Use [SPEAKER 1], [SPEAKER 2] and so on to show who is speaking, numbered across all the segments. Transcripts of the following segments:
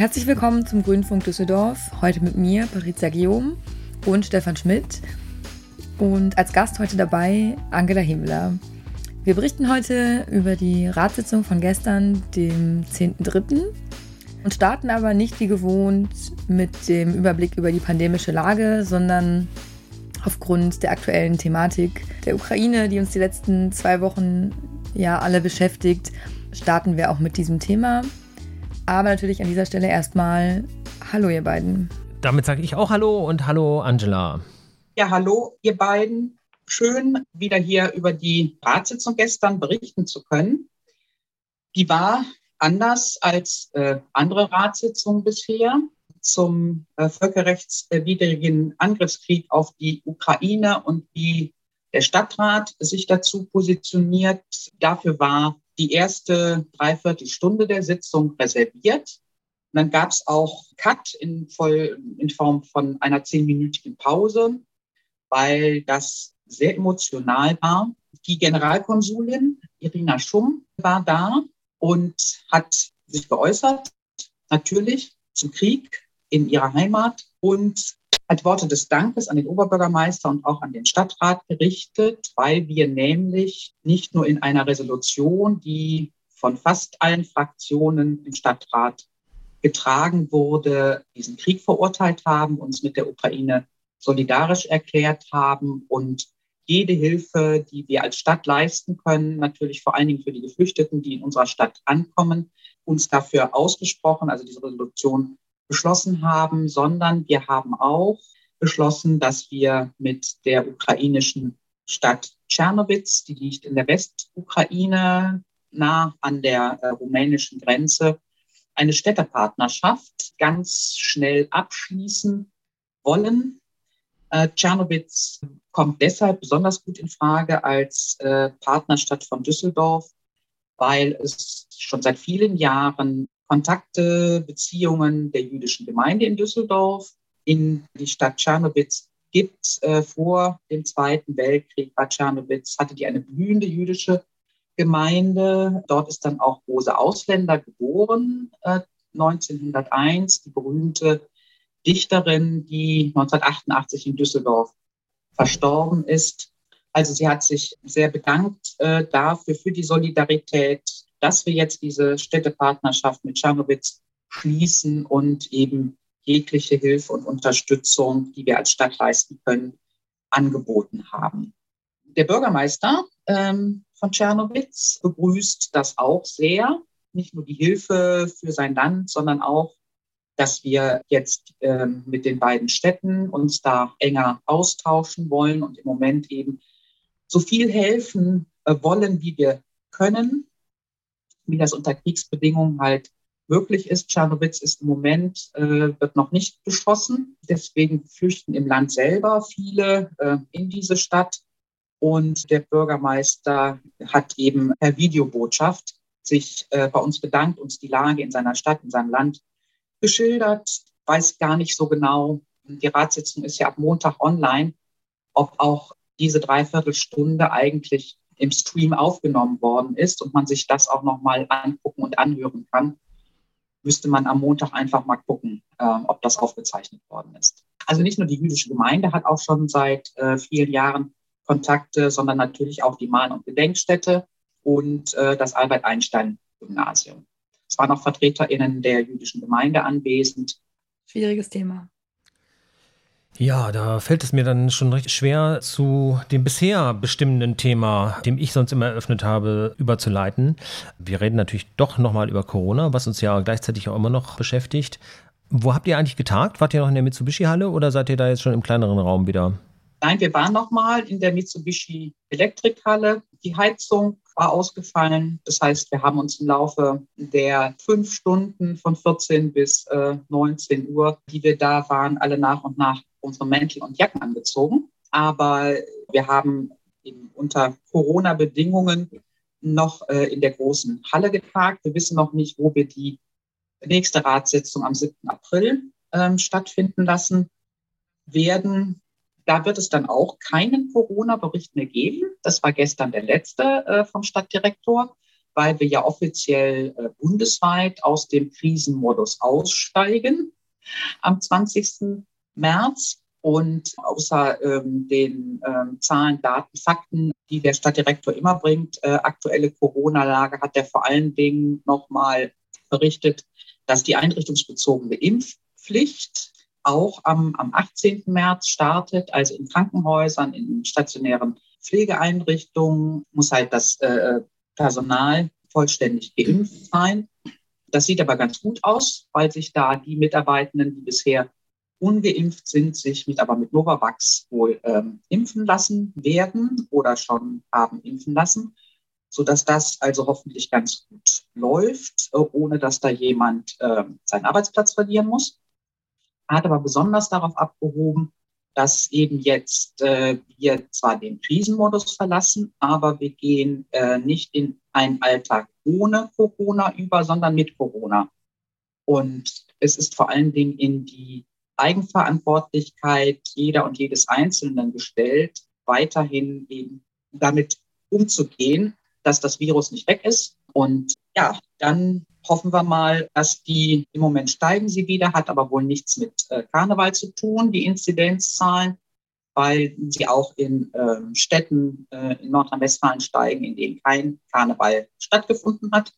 [SPEAKER 1] Herzlich willkommen zum Grünfunk Düsseldorf. Heute mit mir, Patricia Guillaume und Stefan Schmidt. Und als Gast heute dabei Angela Himmler. Wir berichten heute über die Ratssitzung von gestern, dem 10.3. und starten aber nicht wie gewohnt mit dem Überblick über die pandemische Lage, sondern aufgrund der aktuellen Thematik der Ukraine, die uns die letzten zwei Wochen ja alle beschäftigt, starten wir auch mit diesem Thema. Aber natürlich an dieser Stelle erstmal Hallo, ihr beiden.
[SPEAKER 2] Damit sage ich auch Hallo und Hallo, Angela.
[SPEAKER 3] Ja, hallo, ihr beiden. Schön, wieder hier über die Ratssitzung gestern berichten zu können. Die war anders als äh, andere Ratssitzungen bisher zum äh, völkerrechtswidrigen Angriffskrieg auf die Ukraine und wie der Stadtrat sich dazu positioniert. Dafür war die erste Dreiviertelstunde der Sitzung reserviert. Und dann gab es auch Cut in, voll, in Form von einer zehnminütigen Pause, weil das sehr emotional war. Die Generalkonsulin Irina Schumm war da und hat sich geäußert, natürlich zum Krieg in ihrer Heimat und hat Worte des Dankes an den Oberbürgermeister und auch an den Stadtrat gerichtet, weil wir nämlich nicht nur in einer Resolution, die von fast allen Fraktionen im Stadtrat getragen wurde, diesen Krieg verurteilt haben, uns mit der Ukraine solidarisch erklärt haben und jede Hilfe, die wir als Stadt leisten können, natürlich vor allen Dingen für die Geflüchteten, die in unserer Stadt ankommen, uns dafür ausgesprochen, also diese Resolution beschlossen haben, sondern wir haben auch beschlossen, dass wir mit der ukrainischen Stadt Tschernowitz, die liegt in der Westukraine, nah an der äh, rumänischen Grenze, eine Städtepartnerschaft ganz schnell abschließen wollen. Äh, Tschernowitz kommt deshalb besonders gut in Frage als äh, Partnerstadt von Düsseldorf, weil es schon seit vielen Jahren Kontakte, Beziehungen der jüdischen Gemeinde in Düsseldorf in die Stadt Tschernowitz gibt. Äh, vor dem Zweiten Weltkrieg war Tschernowitz, hatte die eine blühende jüdische Gemeinde. Dort ist dann auch Rose Ausländer geboren, äh, 1901, die berühmte Dichterin, die 1988 in Düsseldorf verstorben ist. Also sie hat sich sehr bedankt äh, dafür, für die Solidarität dass wir jetzt diese Städtepartnerschaft mit Czernowitz schließen und eben jegliche Hilfe und Unterstützung, die wir als Stadt leisten können, angeboten haben. Der Bürgermeister ähm, von Tschernowitz begrüßt das auch sehr. Nicht nur die Hilfe für sein Land, sondern auch, dass wir jetzt ähm, mit den beiden Städten uns da enger austauschen wollen und im Moment eben so viel helfen äh, wollen, wie wir können wie das unter Kriegsbedingungen halt möglich ist. Tschernowitz ist im Moment, äh, wird noch nicht beschossen. Deswegen flüchten im Land selber viele äh, in diese Stadt. Und der Bürgermeister hat eben per Videobotschaft sich äh, bei uns bedankt, uns die Lage in seiner Stadt, in seinem Land geschildert, weiß gar nicht so genau. Die Ratssitzung ist ja ab Montag online, ob auch diese Dreiviertelstunde eigentlich im Stream aufgenommen worden ist und man sich das auch nochmal angucken und anhören kann, müsste man am Montag einfach mal gucken, äh, ob das aufgezeichnet worden ist. Also nicht nur die jüdische Gemeinde hat auch schon seit äh, vielen Jahren Kontakte, sondern natürlich auch die Mahn- und Gedenkstätte und äh, das Albert-Einstein-Gymnasium. Es waren auch VertreterInnen der jüdischen Gemeinde anwesend.
[SPEAKER 1] Schwieriges Thema.
[SPEAKER 2] Ja, da fällt es mir dann schon recht schwer, zu dem bisher bestimmenden Thema, dem ich sonst immer eröffnet habe, überzuleiten. Wir reden natürlich doch nochmal über Corona, was uns ja gleichzeitig auch immer noch beschäftigt. Wo habt ihr eigentlich getagt? Wart ihr noch in der Mitsubishi-Halle oder seid ihr da jetzt schon im kleineren Raum wieder?
[SPEAKER 3] Nein, wir waren nochmal in der Mitsubishi Elektrikhalle. Die Heizung war ausgefallen. Das heißt, wir haben uns im Laufe der fünf Stunden von 14 bis äh, 19 Uhr, die wir da waren, alle nach und nach unsere Mäntel und Jacken angezogen. Aber wir haben eben unter Corona-Bedingungen noch äh, in der großen Halle getagt. Wir wissen noch nicht, wo wir die nächste Ratssitzung am 7. April ähm, stattfinden lassen werden. Da wird es dann auch keinen Corona-Bericht mehr geben. Das war gestern der letzte äh, vom Stadtdirektor. weil wir ja offiziell äh, bundesweit aus dem Krisenmodus aussteigen am 20. März. Und außer ähm, den ähm, Zahlen, Daten, Fakten, die der Stadtdirektor immer bringt, äh, aktuelle Corona-Lage, hat er vor allen Dingen nochmal berichtet, dass die einrichtungsbezogene Impfpflicht auch am, am 18. März startet, also in Krankenhäusern, in stationären Pflegeeinrichtungen muss halt das äh, Personal vollständig geimpft sein. Das sieht aber ganz gut aus, weil sich da die Mitarbeitenden, die bisher ungeimpft sind, sich mit aber mit Novavax wohl ähm, impfen lassen werden oder schon haben impfen lassen, so dass das also hoffentlich ganz gut läuft, ohne dass da jemand äh, seinen Arbeitsplatz verlieren muss. Hat aber besonders darauf abgehoben, dass eben jetzt äh, wir zwar den Krisenmodus verlassen, aber wir gehen äh, nicht in einen Alltag ohne Corona über, sondern mit Corona. Und es ist vor allen Dingen in die Eigenverantwortlichkeit jeder und jedes Einzelnen gestellt, weiterhin eben damit umzugehen, dass das Virus nicht weg ist. Und ja, dann hoffen wir mal, dass die im Moment steigen sie wieder, hat aber wohl nichts mit äh, Karneval zu tun, die Inzidenzzahlen, weil sie auch in äh, Städten äh, in Nordrhein-Westfalen steigen, in denen kein Karneval stattgefunden hat.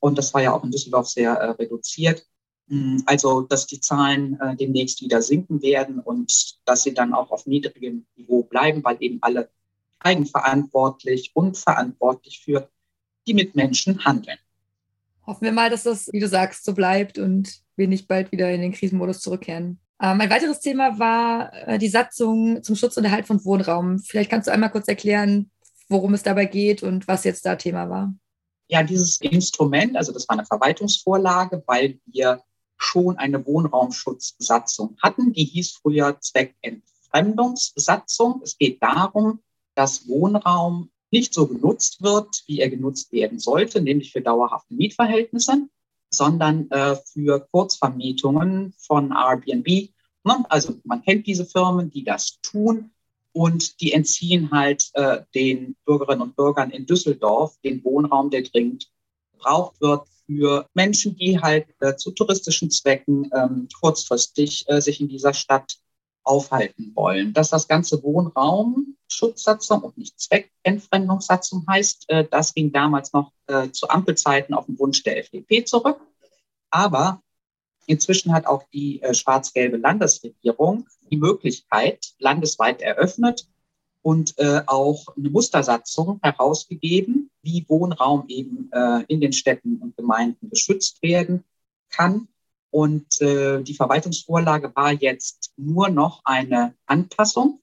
[SPEAKER 3] Und das war ja auch in Düsseldorf sehr äh, reduziert. Hm, also, dass die Zahlen demnächst wieder sinken werden und dass sie dann auch auf niedrigem Niveau bleiben, weil eben alle eigenverantwortlich und verantwortlich für die Mitmenschen handeln.
[SPEAKER 1] Hoffen wir mal, dass das, wie du sagst, so bleibt und wir nicht bald wieder in den Krisenmodus zurückkehren. Ähm, ein weiteres Thema war äh, die Satzung zum Schutz und Erhalt von Wohnraum. Vielleicht kannst du einmal kurz erklären, worum es dabei geht und was jetzt da Thema war.
[SPEAKER 3] Ja, dieses Instrument, also das war eine Verwaltungsvorlage, weil wir schon eine Wohnraumschutzsatzung hatten. Die hieß früher Zweckentfremdungssatzung. Es geht darum, dass Wohnraum nicht so genutzt wird, wie er genutzt werden sollte, nämlich für dauerhafte Mietverhältnisse, sondern äh, für Kurzvermietungen von Airbnb. Ne? Also man kennt diese Firmen, die das tun und die entziehen halt äh, den Bürgerinnen und Bürgern in Düsseldorf den Wohnraum, der dringend gebraucht wird für Menschen, die halt äh, zu touristischen Zwecken ähm, kurzfristig äh, sich in dieser Stadt aufhalten wollen. Dass das ganze Wohnraumschutzsatzung und nicht Zweckentfremdungssatzung heißt, äh, das ging damals noch äh, zu Ampelzeiten auf den Wunsch der FDP zurück. Aber inzwischen hat auch die äh, schwarz-gelbe Landesregierung die Möglichkeit landesweit eröffnet, und auch eine Mustersatzung herausgegeben, wie Wohnraum eben in den Städten und Gemeinden geschützt werden kann. Und die Verwaltungsvorlage war jetzt nur noch eine Anpassung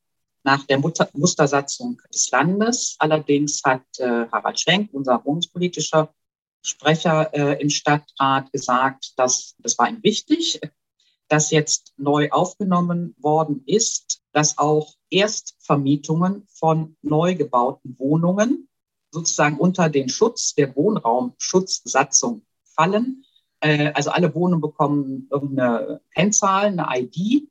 [SPEAKER 3] nach der Mutter Mustersatzung des Landes. Allerdings hat äh, Harald Schwenk, unser wohnungspolitischer Sprecher äh, im Stadtrat, gesagt, dass das war ihm wichtig, dass jetzt neu aufgenommen worden ist, dass auch Erstvermietungen von neu gebauten Wohnungen sozusagen unter den Schutz der Wohnraumschutzsatzung fallen. Äh, also alle Wohnungen bekommen irgendeine Kennzahl, eine ID,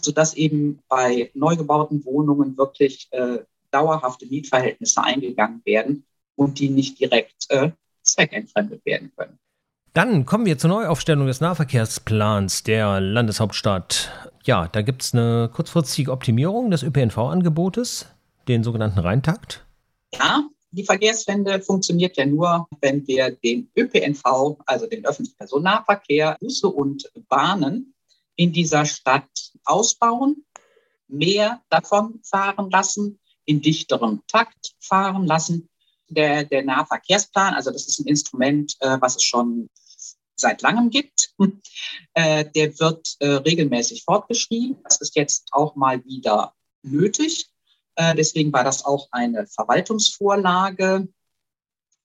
[SPEAKER 3] sodass eben bei neu gebauten Wohnungen wirklich äh, dauerhafte Mietverhältnisse eingegangen werden und die nicht direkt äh, zweckentfremdet werden können.
[SPEAKER 2] Dann kommen wir zur Neuaufstellung des Nahverkehrsplans der Landeshauptstadt. Ja, da gibt es eine kurzfristige Optimierung des ÖPNV-Angebotes, den sogenannten Rheintakt.
[SPEAKER 3] Ja, die Verkehrswende funktioniert ja nur, wenn wir den ÖPNV, also den öffentlichen Personennahverkehr, Busse und Bahnen in dieser Stadt ausbauen, mehr davon fahren lassen, in dichterem Takt fahren lassen. Der, der Nahverkehrsplan, also das ist ein Instrument, äh, was es schon seit langem gibt. Äh, der wird äh, regelmäßig fortgeschrieben. Das ist jetzt auch mal wieder nötig. Äh, deswegen war das auch eine Verwaltungsvorlage.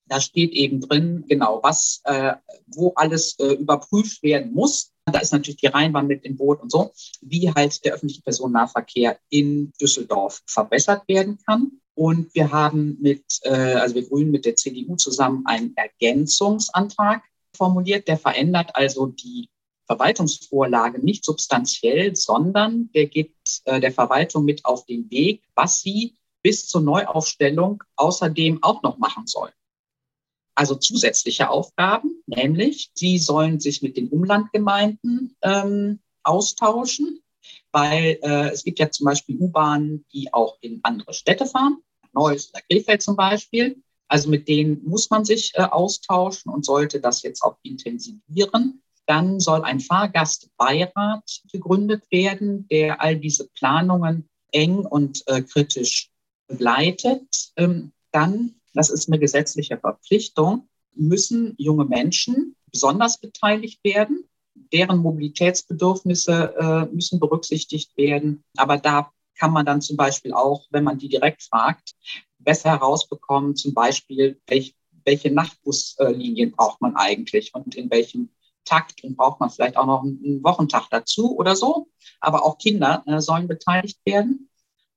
[SPEAKER 3] Da steht eben drin, genau, was, äh, wo alles äh, überprüft werden muss. Da ist natürlich die Rheinbahn mit im Boot und so, wie halt der öffentliche Personennahverkehr in Düsseldorf verbessert werden kann. Und wir haben mit, äh, also wir Grünen mit der CDU zusammen einen Ergänzungsantrag formuliert. Der verändert also die Verwaltungsvorlage nicht substanziell, sondern der gibt äh, der Verwaltung mit auf den Weg, was sie bis zur Neuaufstellung außerdem auch noch machen soll. Also zusätzliche Aufgaben, nämlich sie sollen sich mit den Umlandgemeinden ähm, austauschen, weil äh, es gibt ja zum Beispiel U-Bahnen, die auch in andere Städte fahren, Neuss oder Krefeld zum Beispiel. Also mit denen muss man sich äh, austauschen und sollte das jetzt auch intensivieren. Dann soll ein Fahrgastbeirat gegründet werden, der all diese Planungen eng und äh, kritisch begleitet. Ähm, dann, das ist eine gesetzliche Verpflichtung, müssen junge Menschen besonders beteiligt werden. Deren Mobilitätsbedürfnisse äh, müssen berücksichtigt werden. Aber da kann man dann zum Beispiel auch, wenn man die direkt fragt, besser herausbekommen, zum Beispiel, welch, welche Nachtbuslinien braucht man eigentlich und in welchem Takt und braucht man vielleicht auch noch einen Wochentag dazu oder so. Aber auch Kinder äh, sollen beteiligt werden.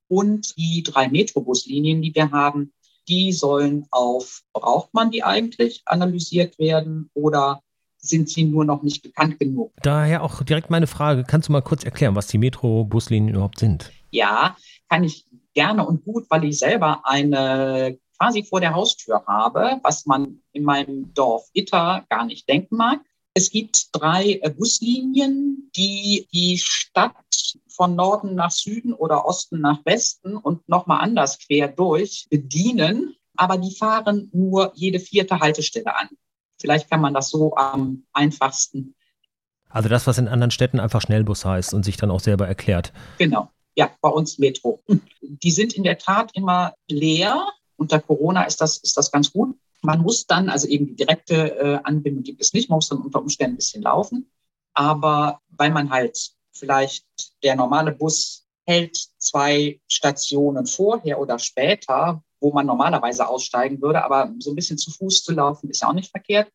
[SPEAKER 3] Und die drei Metrobuslinien, die wir haben, die sollen auf, braucht man die eigentlich, analysiert werden oder sind sie nur noch nicht bekannt genug?
[SPEAKER 2] Daher auch direkt meine Frage, kannst du mal kurz erklären, was die Metrobuslinien überhaupt sind?
[SPEAKER 3] Ja, kann ich gerne und gut, weil ich selber eine quasi vor der Haustür habe, was man in meinem Dorf Itter gar nicht denken mag. Es gibt drei äh, Buslinien, die die Stadt von Norden nach Süden oder Osten nach Westen und nochmal anders quer durch bedienen, aber die fahren nur jede vierte Haltestelle an. Vielleicht kann man das so am einfachsten.
[SPEAKER 2] Also das, was in anderen Städten einfach Schnellbus heißt und sich dann auch selber erklärt.
[SPEAKER 3] Genau. Ja, bei uns Metro. Die sind in der Tat immer leer. Unter Corona ist das, ist das ganz gut. Man muss dann, also eben die direkte äh, Anbindung gibt es nicht, man muss dann unter Umständen ein bisschen laufen. Aber weil man halt vielleicht der normale Bus hält zwei Stationen vorher oder später, wo man normalerweise aussteigen würde, aber so ein bisschen zu Fuß zu laufen ist ja auch nicht verkehrt.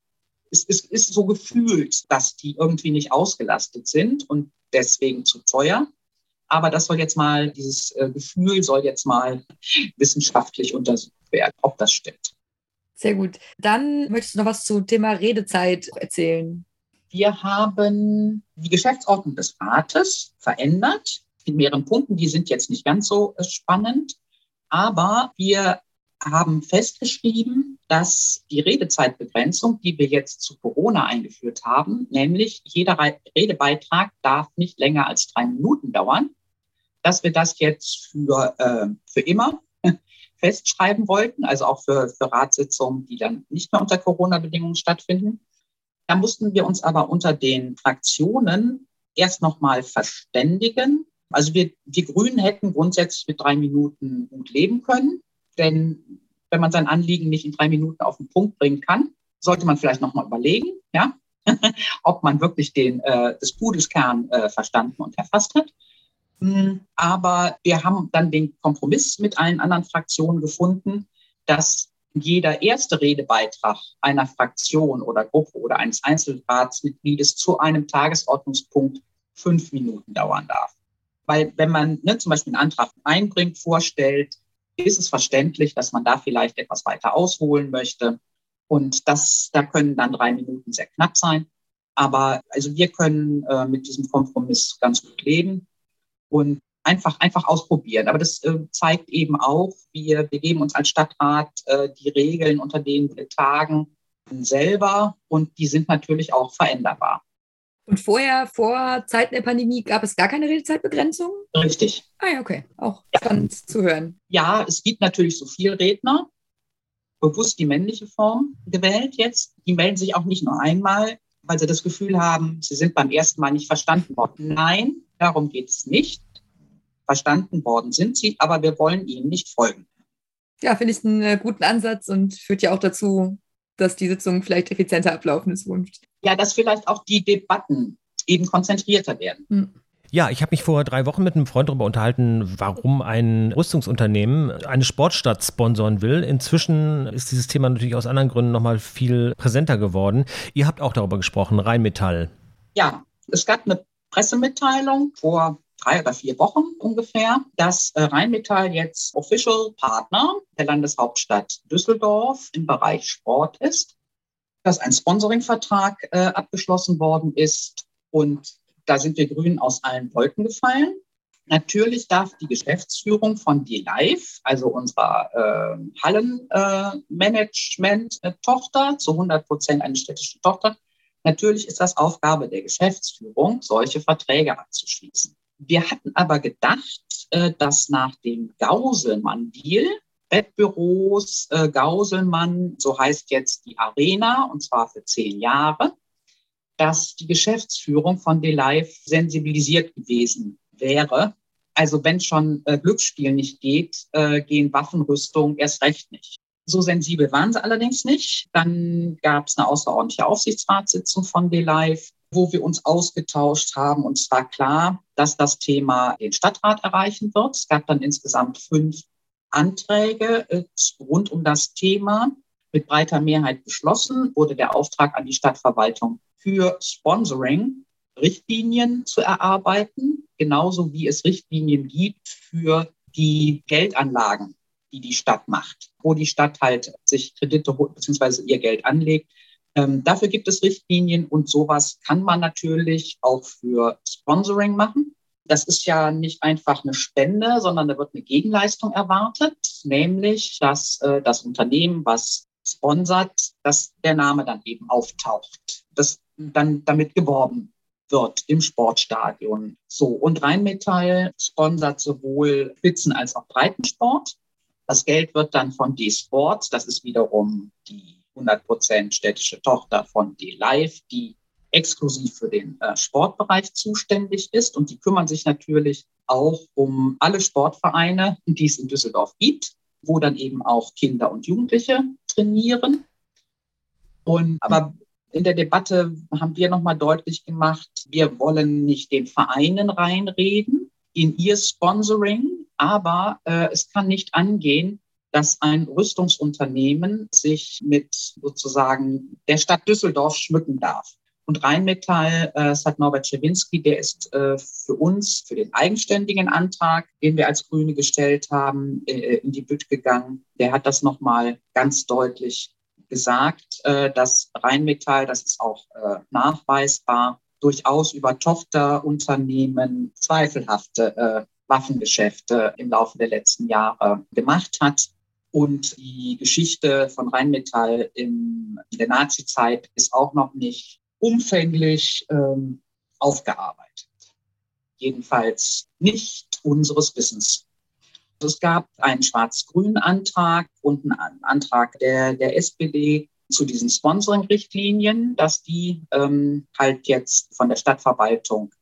[SPEAKER 3] Es, es ist so gefühlt, dass die irgendwie nicht ausgelastet sind und deswegen zu teuer. Aber das soll jetzt mal, dieses äh, Gefühl soll jetzt mal wissenschaftlich untersucht werden, ob das stimmt.
[SPEAKER 1] Sehr gut. Dann möchtest du noch was zum Thema Redezeit erzählen.
[SPEAKER 3] Wir haben die Geschäftsordnung des Rates verändert in mehreren Punkten. Die sind jetzt nicht ganz so äh, spannend, aber wir haben festgeschrieben, dass die Redezeitbegrenzung, die wir jetzt zu Corona eingeführt haben, nämlich jeder Redebeitrag darf nicht länger als drei Minuten dauern, dass wir das jetzt für, äh, für immer festschreiben wollten, also auch für, für Ratssitzungen, die dann nicht mehr unter Corona-Bedingungen stattfinden. Da mussten wir uns aber unter den Fraktionen erst nochmal verständigen. Also wir, die Grünen hätten grundsätzlich mit drei Minuten gut leben können, denn wenn man sein Anliegen nicht in drei Minuten auf den Punkt bringen kann, sollte man vielleicht nochmal überlegen, ja, ob man wirklich den, äh, des Pudels äh, verstanden und erfasst hat. Hm, aber wir haben dann den Kompromiss mit allen anderen Fraktionen gefunden, dass jeder erste Redebeitrag einer Fraktion oder Gruppe oder eines Einzelratsmitgliedes zu einem Tagesordnungspunkt fünf Minuten dauern darf. Weil wenn man ne, zum Beispiel einen Antrag einbringt, vorstellt, ist es verständlich, dass man da vielleicht etwas weiter ausholen möchte. Und das, da können dann drei Minuten sehr knapp sein. Aber also wir können äh, mit diesem Kompromiss ganz gut leben und einfach, einfach ausprobieren. Aber das äh, zeigt eben auch, wir, wir geben uns als Stadtrat äh, die Regeln, unter denen wir tagen, selber und die sind natürlich auch veränderbar.
[SPEAKER 1] Und vorher, vor Zeiten der Pandemie, gab es gar keine Redezeitbegrenzung?
[SPEAKER 3] Richtig.
[SPEAKER 1] Ah ja, okay. Auch ja. spannend zu hören.
[SPEAKER 3] Ja, es gibt natürlich so viel Redner. Bewusst die männliche Form gewählt jetzt. Die melden sich auch nicht nur einmal, weil sie das Gefühl haben, sie sind beim ersten Mal nicht verstanden worden. Nein, darum geht es nicht. Verstanden worden sind sie, aber wir wollen ihnen nicht folgen.
[SPEAKER 1] Ja, finde ich einen äh, guten Ansatz und führt ja auch dazu, dass die Sitzungen vielleicht effizienter ablaufen in Zukunft.
[SPEAKER 3] Ja, dass vielleicht auch die Debatten eben konzentrierter werden. Hm.
[SPEAKER 2] Ja, ich habe mich vor drei Wochen mit einem Freund darüber unterhalten, warum ein Rüstungsunternehmen eine Sportstadt sponsoren will. Inzwischen ist dieses Thema natürlich aus anderen Gründen nochmal viel präsenter geworden. Ihr habt auch darüber gesprochen, Rheinmetall.
[SPEAKER 3] Ja, es gab eine Pressemitteilung vor drei oder vier Wochen ungefähr, dass äh, Rheinmetall jetzt Official Partner der Landeshauptstadt Düsseldorf im Bereich Sport ist, dass ein Sponsoringvertrag äh, abgeschlossen worden ist und da sind wir Grünen aus allen Wolken gefallen. Natürlich darf die Geschäftsführung von D-Live, also unserer äh, Hallenmanagement-Tochter, äh, zu 100 Prozent eine städtische Tochter, natürlich ist das Aufgabe der Geschäftsführung, solche Verträge abzuschließen. Wir hatten aber gedacht, äh, dass nach dem Gauselmann-Deal Bettbüros äh, Gauselmann, so heißt jetzt die Arena, und zwar für zehn Jahre, dass die Geschäftsführung von DeLive sensibilisiert gewesen wäre. Also wenn schon äh, Glücksspiel nicht geht, gehen Waffenrüstung erst recht nicht. So sensibel waren sie allerdings nicht. Dann gab es eine außerordentliche Aufsichtsratssitzung von DeLive, wo wir uns ausgetauscht haben. Und es war klar, dass das Thema den Stadtrat erreichen wird. Es gab dann insgesamt fünf Anträge äh, rund um das Thema. Mit breiter Mehrheit beschlossen wurde der Auftrag an die Stadtverwaltung für Sponsoring Richtlinien zu erarbeiten, genauso wie es Richtlinien gibt für die Geldanlagen, die die Stadt macht, wo die Stadt halt sich Kredite bzw. ihr Geld anlegt. Ähm, dafür gibt es Richtlinien und sowas kann man natürlich auch für Sponsoring machen. Das ist ja nicht einfach eine Spende, sondern da wird eine Gegenleistung erwartet, nämlich dass äh, das Unternehmen, was sponsert, dass der Name dann eben auftaucht, dass dann damit geworben wird im Sportstadion. So, und Rheinmetall sponsert sowohl Spitzen- als auch Breitensport. Das Geld wird dann von D-Sport, das ist wiederum die 100% städtische Tochter von D-Live, die exklusiv für den äh, Sportbereich zuständig ist. Und die kümmern sich natürlich auch um alle Sportvereine, die es in Düsseldorf gibt, wo dann eben auch Kinder und Jugendliche trainieren. Und aber in der Debatte haben wir nochmal deutlich gemacht, wir wollen nicht den Vereinen reinreden in ihr Sponsoring, aber äh, es kann nicht angehen, dass ein Rüstungsunternehmen sich mit sozusagen der Stadt Düsseldorf schmücken darf. Und Rheinmetall, äh, das hat Norbert Schewinski, der ist äh, für uns, für den eigenständigen Antrag, den wir als Grüne gestellt haben, äh, in die Bütt gegangen. Der hat das nochmal ganz deutlich gesagt, äh, dass Rheinmetall, das ist auch nachweisbar, durchaus über Tochterunternehmen zweifelhafte Waffengeschäfte im Laufe der letzten Jahre gemacht hat. Und die Geschichte von Rheinmetall in, der Nazizeit ist auch noch nicht umfänglich ähm, aufgearbeitet. Jedenfalls nicht unseres Wissens. Es gab einen schwarz-grünen Antrag und einen Antrag der, der SPD zu diesen Sponsoring-Richtlinien, dass die ähm, halt jetzt von der Stadtverwaltung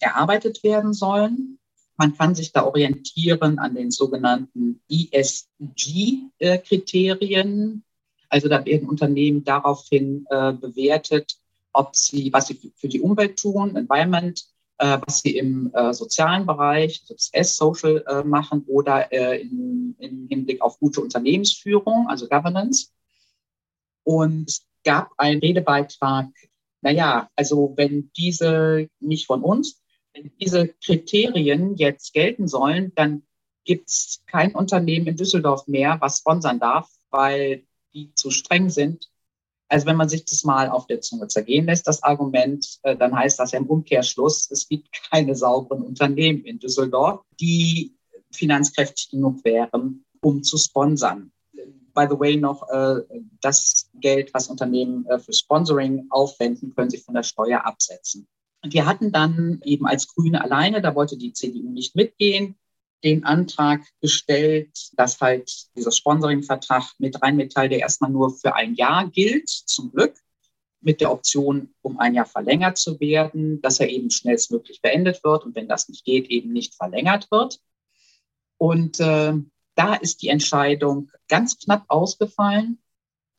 [SPEAKER 3] erarbeitet werden sollen. Man kann sich da orientieren an den sogenannten ESG-Kriterien. Also da werden Unternehmen daraufhin äh, bewertet, ob sie, was sie für die Umwelt tun, Environment, äh, was sie im äh, sozialen Bereich, also das S-Social äh, machen oder äh, in, im Hinblick auf gute Unternehmensführung, also Governance. Und es gab einen Redebeitrag, naja, also wenn diese nicht von uns, wenn diese Kriterien jetzt gelten sollen, dann gibt es kein Unternehmen in Düsseldorf mehr, was sponsern darf, weil die zu streng sind also wenn man sich das mal auf der Zunge zergehen lässt, das Argument, äh, dann heißt das ja im Umkehrschluss, es gibt keine sauberen Unternehmen in Düsseldorf, die finanzkräftig genug wären, um zu sponsern. By the way, noch äh, das Geld, was Unternehmen äh, für Sponsoring aufwenden, können sie von der Steuer absetzen. Wir hatten dann eben als Grüne alleine, da wollte die CDU nicht mitgehen, den Antrag gestellt, dass halt dieser Sponsoring-Vertrag mit Rheinmetall, der erstmal nur für ein Jahr gilt, zum Glück, mit der Option, um ein Jahr verlängert zu werden, dass er eben schnellstmöglich beendet wird und wenn das nicht geht, eben nicht verlängert wird. Und äh, da ist die Entscheidung ganz knapp ausgefallen.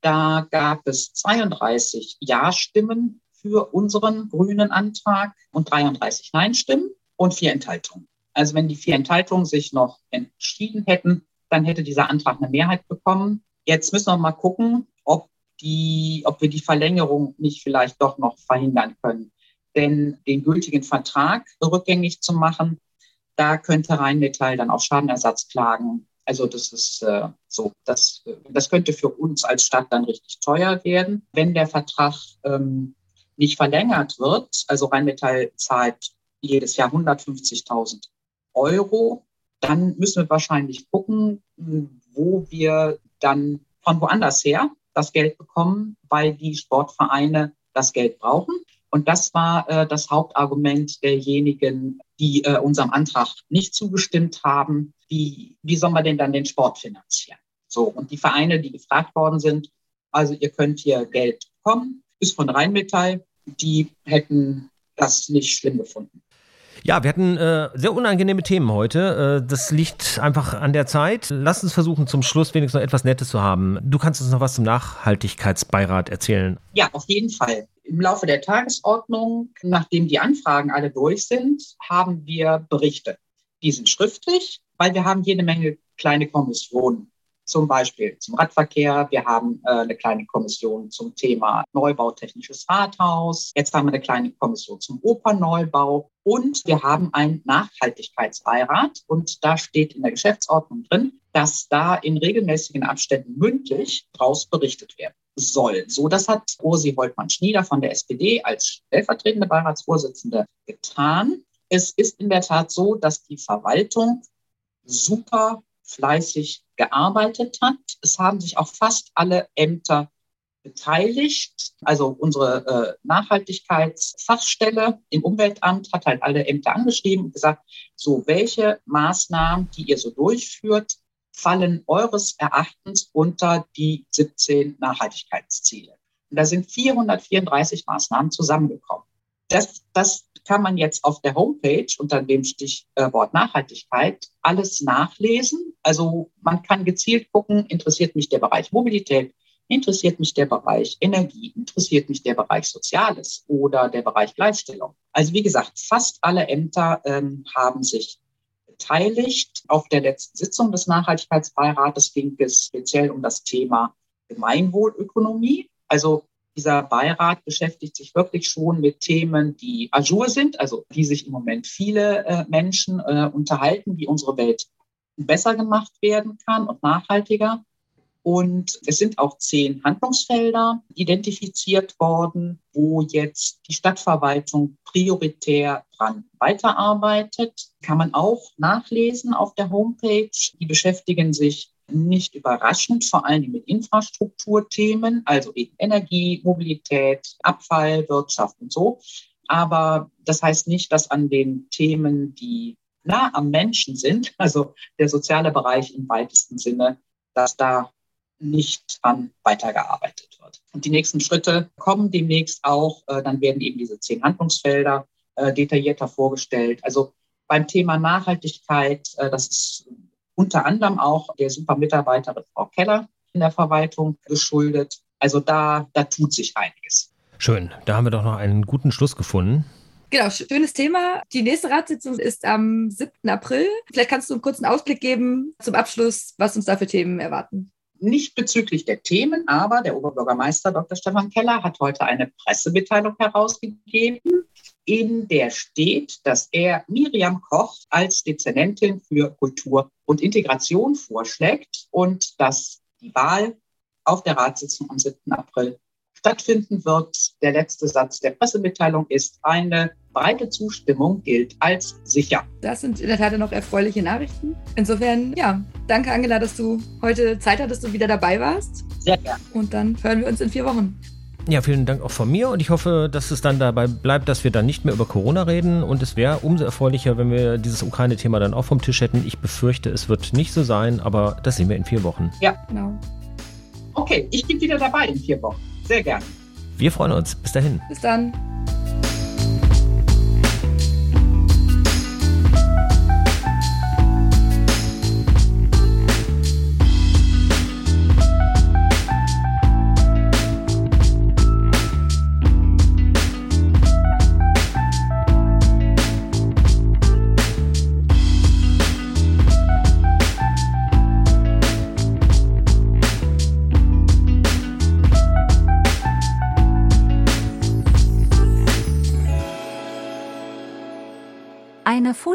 [SPEAKER 3] Da gab es 32 Ja-Stimmen für unseren grünen Antrag und 33 Nein-Stimmen und vier Enthaltungen. Also wenn die vier Enthaltungen sich noch entschieden hätten, dann hätte dieser Antrag eine Mehrheit bekommen. Jetzt müssen wir mal gucken, ob, die, ob wir die Verlängerung nicht vielleicht doch noch verhindern können. Denn den gültigen Vertrag rückgängig zu machen, da könnte Rheinmetall dann auf Schadenersatz klagen. Also das ist äh, so, das, das könnte für uns als Stadt dann richtig teuer werden. Wenn der Vertrag ähm, nicht verlängert wird, also Rheinmetall zahlt jedes Jahr 150.000 Euro, dann müssen wir wahrscheinlich gucken, wo wir dann von woanders her das Geld bekommen, weil die Sportvereine das Geld brauchen. Und das war äh, das Hauptargument derjenigen, die äh, unserem Antrag nicht zugestimmt haben. Wie, wie soll man denn dann den Sport finanzieren? So, und die Vereine, die gefragt worden sind, also ihr könnt hier Geld bekommen, ist von Rheinmetall, die hätten das nicht schlimm gefunden.
[SPEAKER 2] Ja, wir hatten äh, sehr unangenehme Themen heute. Äh, das liegt einfach an der Zeit. Lass uns versuchen, zum Schluss wenigstens noch etwas Nettes zu haben. Du kannst uns noch was zum Nachhaltigkeitsbeirat erzählen.
[SPEAKER 3] Ja, auf jeden Fall. Im Laufe der Tagesordnung, nachdem die Anfragen alle durch sind, haben wir Berichte. Die sind schriftlich, weil wir haben jede Menge kleine Kommissionen zum Beispiel zum Radverkehr. Wir haben äh, eine kleine Kommission zum Thema Neubautechnisches Rathaus. Jetzt haben wir eine kleine Kommission zum Operneubau. Und wir haben einen Nachhaltigkeitsbeirat. Und da steht in der Geschäftsordnung drin, dass da in regelmäßigen Abständen mündlich daraus berichtet werden soll. So, das hat Rosi Holtmann-Schnieder von der SPD als stellvertretende Beiratsvorsitzende getan. Es ist in der Tat so, dass die Verwaltung super fleißig gearbeitet hat. Es haben sich auch fast alle Ämter beteiligt. Also unsere äh, Nachhaltigkeitsfachstelle im Umweltamt hat halt alle Ämter angeschrieben und gesagt, so welche Maßnahmen, die ihr so durchführt, fallen eures Erachtens unter die 17 Nachhaltigkeitsziele. Und da sind 434 Maßnahmen zusammengekommen. Das, das kann man jetzt auf der Homepage unter dem Stichwort Nachhaltigkeit alles nachlesen. Also man kann gezielt gucken, interessiert mich der Bereich Mobilität, interessiert mich der Bereich Energie, interessiert mich der Bereich Soziales oder der Bereich Gleichstellung. Also wie gesagt, fast alle Ämter ähm, haben sich beteiligt. Auf der letzten Sitzung des Nachhaltigkeitsbeirates ging es speziell um das Thema Gemeinwohlökonomie. Also dieser Beirat beschäftigt sich wirklich schon mit Themen, die ajour sind, also die sich im Moment viele äh, Menschen äh, unterhalten, wie unsere Welt besser gemacht werden kann und nachhaltiger. Und es sind auch zehn Handlungsfelder identifiziert worden, wo jetzt die Stadtverwaltung prioritär dran weiterarbeitet. Kann man auch nachlesen auf der Homepage. Die beschäftigen sich nicht überraschend, vor allem mit Infrastrukturthemen, also eben Energie, Mobilität, Abfall, Wirtschaft und so. Aber das heißt nicht, dass an den Themen, die nah am Menschen sind, also der soziale Bereich im weitesten Sinne, dass da nicht dran weitergearbeitet wird. Und die nächsten Schritte kommen demnächst auch. Äh, dann werden eben diese zehn Handlungsfelder äh, detaillierter vorgestellt. Also beim Thema Nachhaltigkeit, äh, das ist unter anderem auch der super Mitarbeiterin Frau Keller in der Verwaltung geschuldet. Also da, da tut sich einiges.
[SPEAKER 2] Schön, da haben wir doch noch einen guten Schluss gefunden.
[SPEAKER 1] Genau, schönes Thema. Die nächste Ratssitzung ist am 7. April. Vielleicht kannst du einen kurzen Ausblick geben zum Abschluss, was uns da für Themen erwarten.
[SPEAKER 3] Nicht bezüglich der Themen, aber der Oberbürgermeister Dr. Stefan Keller hat heute eine Pressemitteilung herausgegeben, in der steht, dass er Miriam Koch als Dezernentin für Kultur und Integration vorschlägt und dass die Wahl auf der Ratssitzung am 7. April stattfinden wird. Der letzte Satz der Pressemitteilung ist, eine breite Zustimmung gilt als sicher.
[SPEAKER 1] Das sind in der Tat noch erfreuliche Nachrichten. Insofern, ja, danke Angela, dass du heute Zeit hattest und wieder dabei warst.
[SPEAKER 3] Sehr gerne.
[SPEAKER 1] Und dann hören wir uns in vier Wochen.
[SPEAKER 2] Ja, vielen Dank auch von mir und ich hoffe, dass es dann dabei bleibt, dass wir dann nicht mehr über Corona reden und es wäre umso erfreulicher, wenn wir dieses Ukraine-Thema dann auch vom Tisch hätten. Ich befürchte, es wird nicht so sein, aber das sehen wir in vier Wochen.
[SPEAKER 3] Ja, genau. Okay, ich bin wieder dabei in vier Wochen. Sehr gerne.
[SPEAKER 2] Wir freuen uns. Bis dahin.
[SPEAKER 1] Bis dann.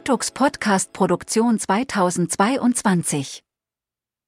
[SPEAKER 4] Futux Podcast Produktion 2022